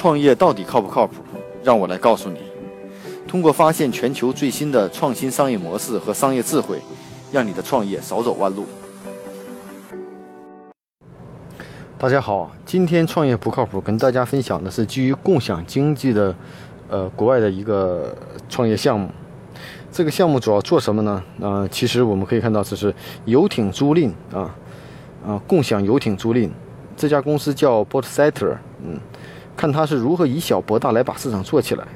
创业到底靠不靠谱？让我来告诉你。通过发现全球最新的创新商业模式和商业智慧，让你的创业少走弯路。大家好，今天创业不靠谱，跟大家分享的是基于共享经济的，呃，国外的一个创业项目。这个项目主要做什么呢？啊，其实我们可以看到，这是游艇租赁啊，啊，共享游艇租赁。这家公司叫 Boatsetter，嗯。看他是如何以小博大来把市场做起来。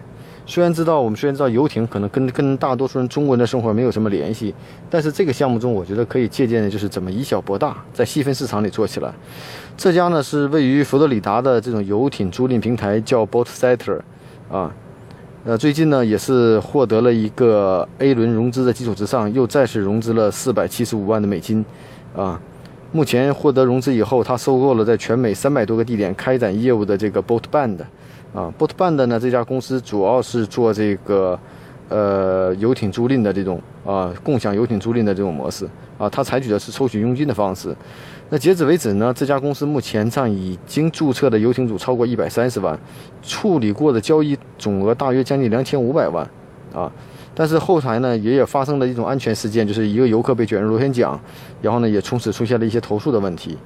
虽然知道我们虽然知道游艇可能跟跟大多数人中国人的生活没有什么联系，但是这个项目中我觉得可以借鉴的就是怎么以小博大，在细分市场里做起来。这家呢是位于佛罗里达的这种游艇租赁平台叫 Boatsetter，啊，呃最近呢也是获得了一个 A 轮融资的基础之上，又再次融资了四百七十五万的美金，啊。目前获得融资以后，他收购了在全美三百多个地点开展业务的这个 Boat Band，啊，Boat Band 呢这家公司主要是做这个，呃，游艇租赁的这种啊，共享游艇租赁的这种模式。啊，它采取的是抽取佣金的方式。那截止为止呢，这家公司目前上已经注册的游艇组超过一百三十万，处理过的交易总额大约将近两千五百万，啊。但是后台呢，也有发生了一种安全事件，就是一个游客被卷入螺旋桨，然后呢，也从此出现了一些投诉的问题。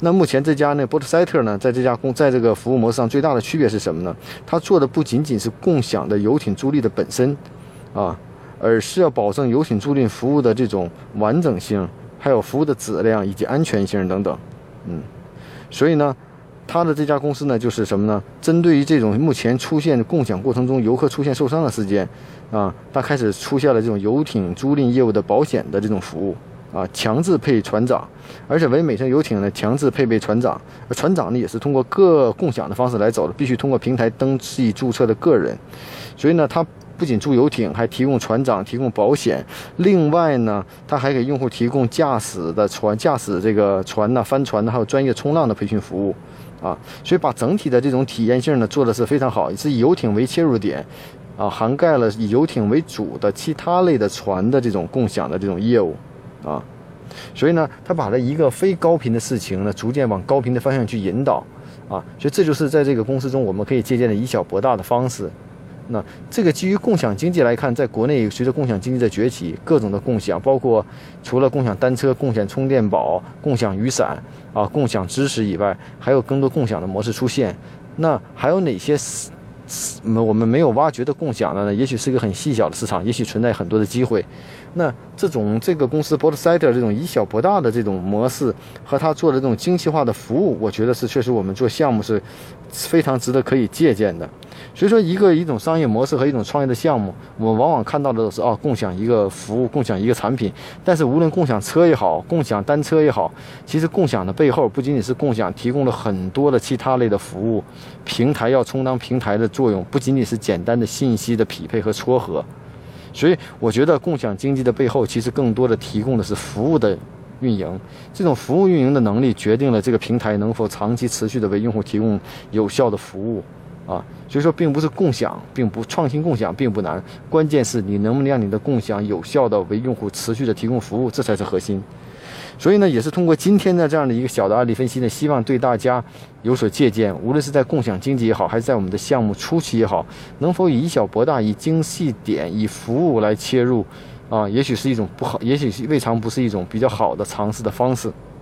那目前这家呢，波特塞特呢，在这家公，在这个服务模式上最大的区别是什么呢？它做的不仅仅是共享的游艇租赁的本身，啊，而是要保证游艇租赁服务的这种完整性，还有服务的质量以及安全性等等。嗯，所以呢。他的这家公司呢，就是什么呢？针对于这种目前出现共享过程中游客出现受伤的事件，啊，他开始出现了这种游艇租赁业务的保险的这种服务，啊，强制配船长，而且为每艘游艇呢强制配备船长，而船长呢也是通过各共享的方式来走的，必须通过平台登记注册的个人，所以呢，他。不仅租游艇，还提供船长、提供保险。另外呢，他还给用户提供驾驶的船、驾驶这个船呢、帆船呢，还有专业冲浪的培训服务，啊，所以把整体的这种体验性呢做的是非常好，是以游艇为切入点，啊，涵盖了以游艇为主的其他类的船的这种共享的这种业务，啊，所以呢，他把这一个非高频的事情呢，逐渐往高频的方向去引导，啊，所以这就是在这个公司中我们可以借鉴的以小博大的方式。那这个基于共享经济来看，在国内随着共享经济的崛起，各种的共享，包括除了共享单车、共享充电宝、共享雨伞啊、共享知识以外，还有更多共享的模式出现。那还有哪些我们没有挖掘的共享的呢？也许是一个很细小的市场，也许存在很多的机会。那这种这个公司 b o a t s i d e r 这种以小博大的这种模式和他做的这种精细化的服务，我觉得是确实我们做项目是非常值得可以借鉴的。所以说，一个一种商业模式和一种创业的项目，我们往往看到的都是啊，共享一个服务，共享一个产品。但是，无论共享车也好，共享单车也好，其实共享的背后不仅仅是共享提供了很多的其他类的服务，平台要充当平台的作用，不仅仅是简单的信息的匹配和撮合。所以，我觉得共享经济的背后，其实更多的提供的是服务的运营。这种服务运营的能力，决定了这个平台能否长期持续的为用户提供有效的服务。啊，所以说并不是共享，并不创新共享并不难，关键是你能不能让你的共享有效的为用户持续的提供服务，这才是核心。所以呢，也是通过今天的这样的一个小的案例分析呢，希望对大家有所借鉴。无论是在共享经济也好，还是在我们的项目初期也好，能否以小博大，以精细点，以服务来切入，啊，也许是一种不好，也许是未尝不是一种比较好的尝试的方式。